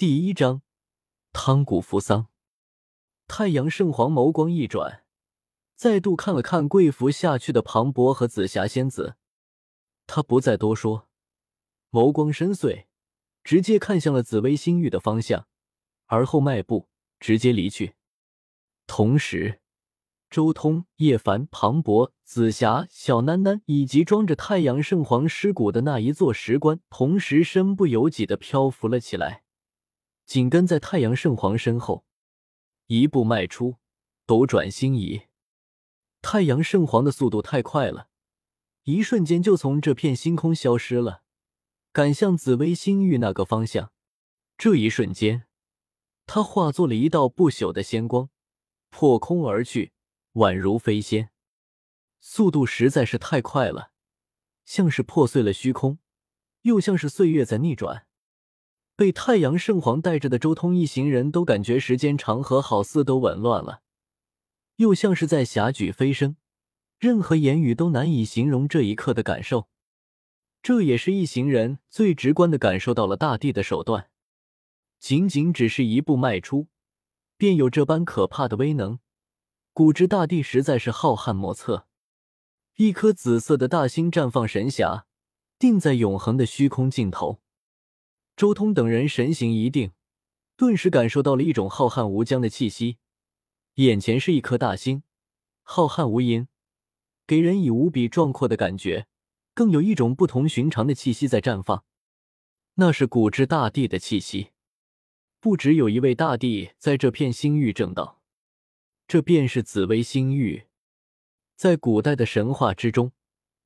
第一章，汤谷扶桑。太阳圣皇眸光一转，再度看了看跪伏下去的庞博和紫霞仙子，他不再多说，眸光深邃，直接看向了紫薇星域的方向，而后迈步直接离去。同时，周通、叶凡、庞博、紫霞、小囡囡以及装着太阳圣皇尸骨的那一座石棺，同时身不由己的漂浮了起来。紧跟在太阳圣皇身后，一步迈出，斗转星移。太阳圣皇的速度太快了，一瞬间就从这片星空消失了，赶向紫薇星域那个方向。这一瞬间，他化作了一道不朽的仙光，破空而去，宛如飞仙。速度实在是太快了，像是破碎了虚空，又像是岁月在逆转。被太阳圣皇带着的周通一行人都感觉时间长河好似都紊乱了，又像是在霞举飞升，任何言语都难以形容这一刻的感受。这也是一行人最直观的感受到了大地的手段，仅仅只是一步迈出，便有这般可怕的威能。古之大地实在是浩瀚莫测，一颗紫色的大星绽放神霞，定在永恒的虚空尽头。周通等人神形一定，顿时感受到了一种浩瀚无疆的气息。眼前是一颗大星，浩瀚无垠，给人以无比壮阔的感觉，更有一种不同寻常的气息在绽放。那是古之大帝的气息。不只有一位大帝在这片星域正道，这便是紫薇星域。在古代的神话之中，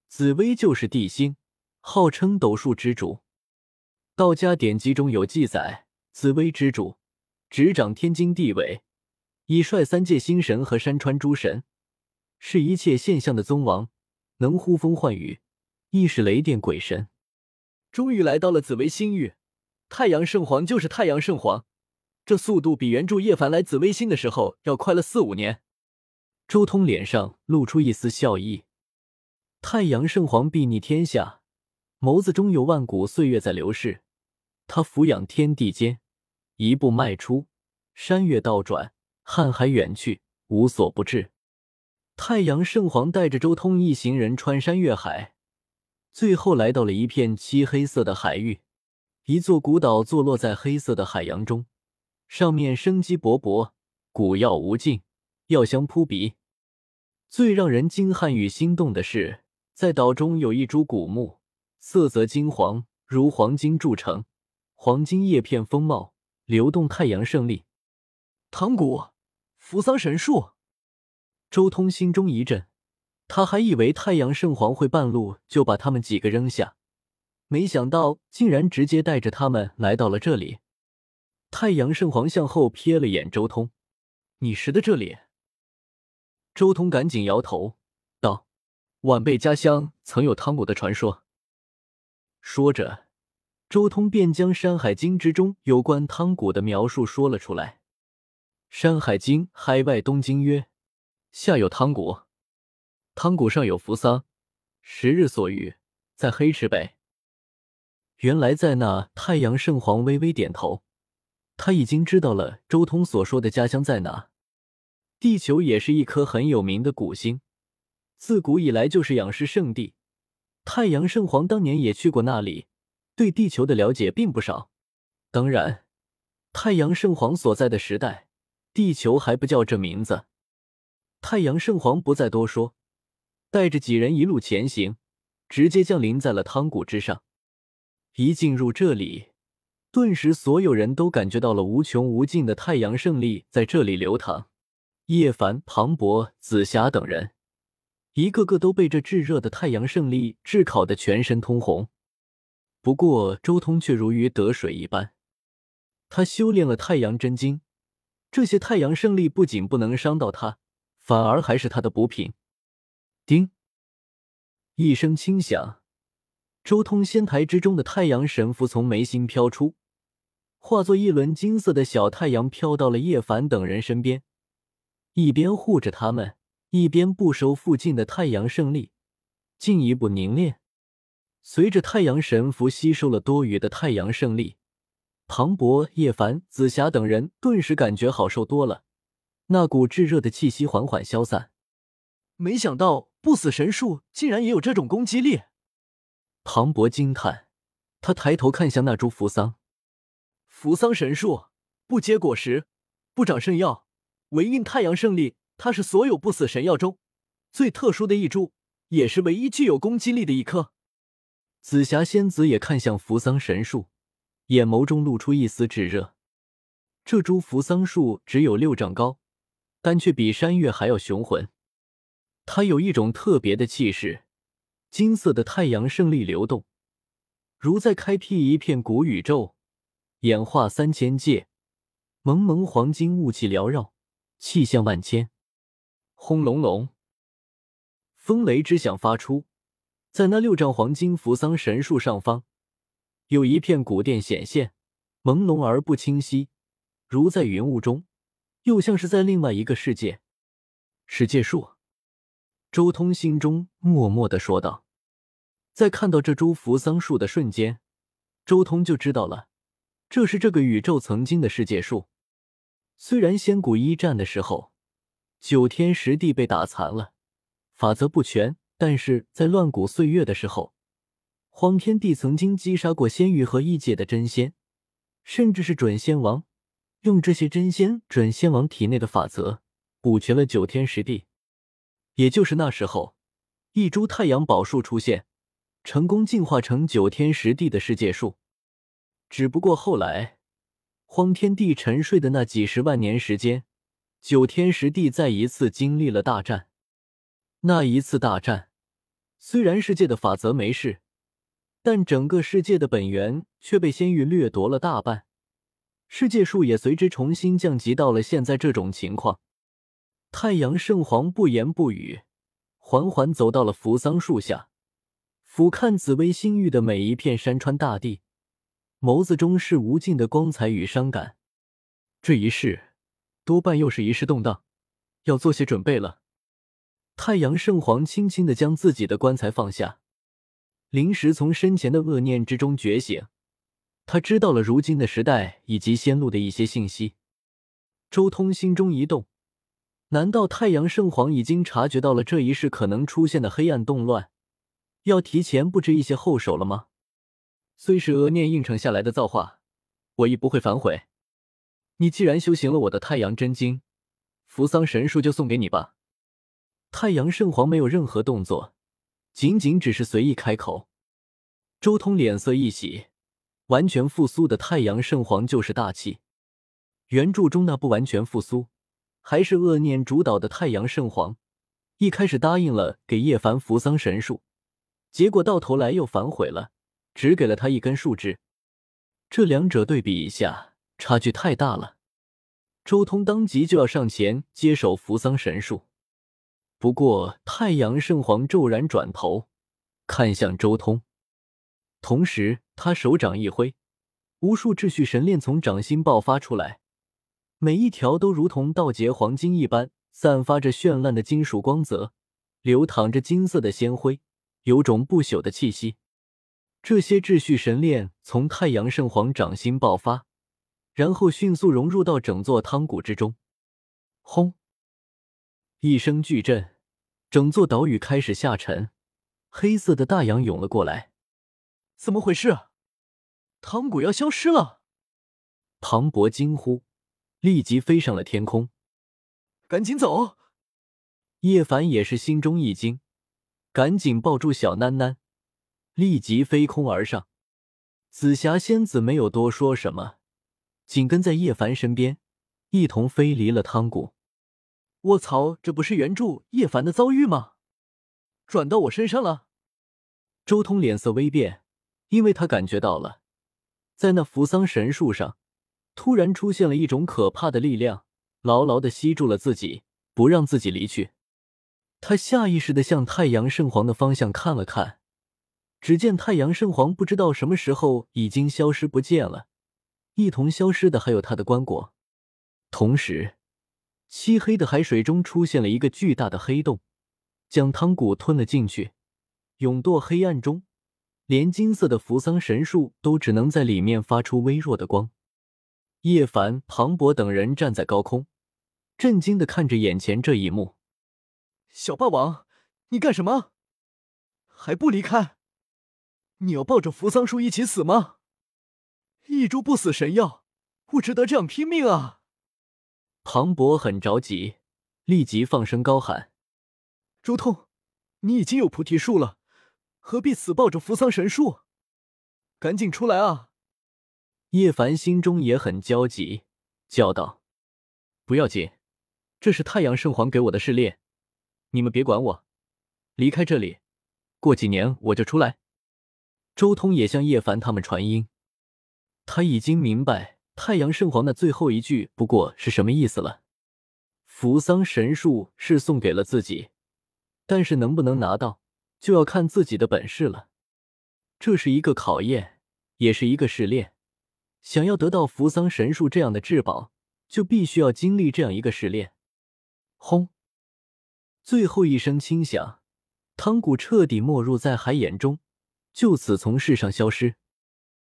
紫薇就是帝星，号称斗数之主。道家典籍中有记载，紫薇之主执掌天经地纬，以率三界星神和山川诸神，是一切现象的宗王，能呼风唤雨，亦是雷电鬼神。终于来到了紫薇星域，太阳圣皇就是太阳圣皇，这速度比原著叶凡来紫薇星的时候要快了四五年。周通脸上露出一丝笑意，太阳圣皇睥睨天下，眸子中有万古岁月在流逝。他俯仰天地间，一步迈出，山岳倒转，瀚海远去，无所不至。太阳圣皇带着周通一行人穿山越海，最后来到了一片漆黑色的海域。一座古岛坐落在黑色的海洋中，上面生机勃勃，古药无尽，药香扑鼻。最让人惊撼与心动的是，在岛中有一株古木，色泽金黄，如黄金铸成。黄金叶片风貌，流动太阳胜利。唐古，扶桑神树。周通心中一震，他还以为太阳圣皇会半路就把他们几个扔下，没想到竟然直接带着他们来到了这里。太阳圣皇向后瞥了眼周通：“你识得这里？”周通赶紧摇头道：“晚辈家乡曾有汤谷的传说。”说着。周通便将《山海经》之中有关汤谷的描述说了出来。《山海经·海外东经》曰：“下有汤谷，汤谷上有扶桑，时日所遇，在黑池北。”原来在那太阳圣皇微微点头，他已经知道了周通所说的家乡在哪。地球也是一颗很有名的古星，自古以来就是仰视圣地。太阳圣皇当年也去过那里。对地球的了解并不少，当然，太阳圣皇所在的时代，地球还不叫这名字。太阳圣皇不再多说，带着几人一路前行，直接降临在了汤谷之上。一进入这里，顿时所有人都感觉到了无穷无尽的太阳胜利在这里流淌。叶凡、庞博、紫霞等人，一个个都被这炙热的太阳胜利炙烤的全身通红。不过，周通却如鱼得水一般，他修炼了太阳真经，这些太阳胜利不仅不能伤到他，反而还是他的补品。叮，一声轻响，周通仙台之中的太阳神符从眉心飘出，化作一轮金色的小太阳，飘到了叶凡等人身边，一边护着他们，一边不收附近的太阳胜利，进一步凝练。随着太阳神符吸收了多余的太阳胜利，庞博、叶凡、紫霞等人顿时感觉好受多了，那股炙热的气息缓缓消散。没想到不死神术竟然也有这种攻击力！庞博惊叹，他抬头看向那株扶桑。扶桑神术不结果实，不长圣药，唯运太阳胜利。它是所有不死神药中最特殊的一株，也是唯一具有攻击力的一颗。紫霞仙子也看向扶桑神树，眼眸中露出一丝炙热。这株扶桑树只有六丈高，但却比山岳还要雄浑。它有一种特别的气势，金色的太阳胜利流动，如在开辟一片古宇宙，演化三千界。蒙蒙黄金雾气缭绕，气象万千。轰隆隆，风雷之响发出，在那六丈黄金扶桑神树上方，有一片古殿显现，朦胧而不清晰，如在云雾中，又像是在另外一个世界。世界树，周通心中默默的说道。在看到这株扶桑树的瞬间，周通就知道了，这是这个宇宙曾经的世界树。虽然仙古一战的时候，九天十地被打残了，法则不全。但是在乱古岁月的时候，荒天帝曾经击杀过仙域和异界的真仙，甚至是准仙王，用这些真仙、准仙王体内的法则补全了九天十地。也就是那时候，一株太阳宝树出现，成功进化成九天十地的世界树。只不过后来，荒天帝沉睡的那几十万年时间。九天十地再一次经历了大战，那一次大战，虽然世界的法则没事，但整个世界的本源却被仙域掠夺了大半，世界树也随之重新降级到了现在这种情况。太阳圣皇不言不语，缓缓走到了扶桑树下，俯瞰紫薇星域的每一片山川大地，眸子中是无尽的光彩与伤感。这一世。多半又是一世动荡，要做些准备了。太阳圣皇轻轻的将自己的棺材放下，临时从身前的恶念之中觉醒，他知道了如今的时代以及仙路的一些信息。周通心中一动，难道太阳圣皇已经察觉到了这一世可能出现的黑暗动乱，要提前布置一些后手了吗？虽是恶念应承下来的造化，我亦不会反悔。你既然修行了我的太阳真经，扶桑神树就送给你吧。太阳圣皇没有任何动作，仅仅只是随意开口。周通脸色一喜，完全复苏的太阳圣皇就是大气。原著中那不完全复苏，还是恶念主导的太阳圣皇，一开始答应了给叶凡扶桑神树，结果到头来又反悔了，只给了他一根树枝。这两者对比一下。差距太大了，周通当即就要上前接手扶桑神树。不过太阳圣皇骤然转头看向周通，同时他手掌一挥，无数秩序神链从掌心爆发出来，每一条都如同道劫黄金一般，散发着绚烂的金属光泽，流淌着金色的仙辉，有种不朽的气息。这些秩序神链从太阳圣皇掌心爆发。然后迅速融入到整座汤谷之中，轰！一声巨震，整座岛屿开始下沉，黑色的大洋涌了过来。怎么回事？汤谷要消失了！庞博惊呼，立即飞上了天空。赶紧走！叶凡也是心中一惊，赶紧抱住小囡囡，立即飞空而上。紫霞仙子没有多说什么。紧跟在叶凡身边，一同飞离了汤谷。卧槽，这不是原著叶凡的遭遇吗？转到我身上了。周通脸色微变，因为他感觉到了，在那扶桑神树上，突然出现了一种可怕的力量，牢牢的吸住了自己，不让自己离去。他下意识的向太阳圣皇的方向看了看，只见太阳圣皇不知道什么时候已经消失不见了。一同消失的还有他的棺椁，同时，漆黑的海水中出现了一个巨大的黑洞，将汤谷吞了进去，永堕黑暗中，连金色的扶桑神树都只能在里面发出微弱的光。叶凡、庞博等人站在高空，震惊的看着眼前这一幕。小霸王，你干什么？还不离开？你要抱着扶桑树一起死吗？一株不死神药，不值得这样拼命啊！庞博很着急，立即放声高喊：“周通，你已经有菩提树了，何必死抱着扶桑神树？赶紧出来啊！”叶凡心中也很焦急，叫道：“不要紧，这是太阳圣皇给我的试炼，你们别管我，离开这里，过几年我就出来。”周通也向叶凡他们传音，他已经明白太阳圣皇的最后一句不过是什么意思了。扶桑神树是送给了自己，但是能不能拿到，就要看自己的本事了。这是一个考验，也是一个试炼。想要得到扶桑神树这样的至宝，就必须要经历这样一个试炼。轰！最后一声轻响，汤谷彻底没入在海眼中，就此从世上消失。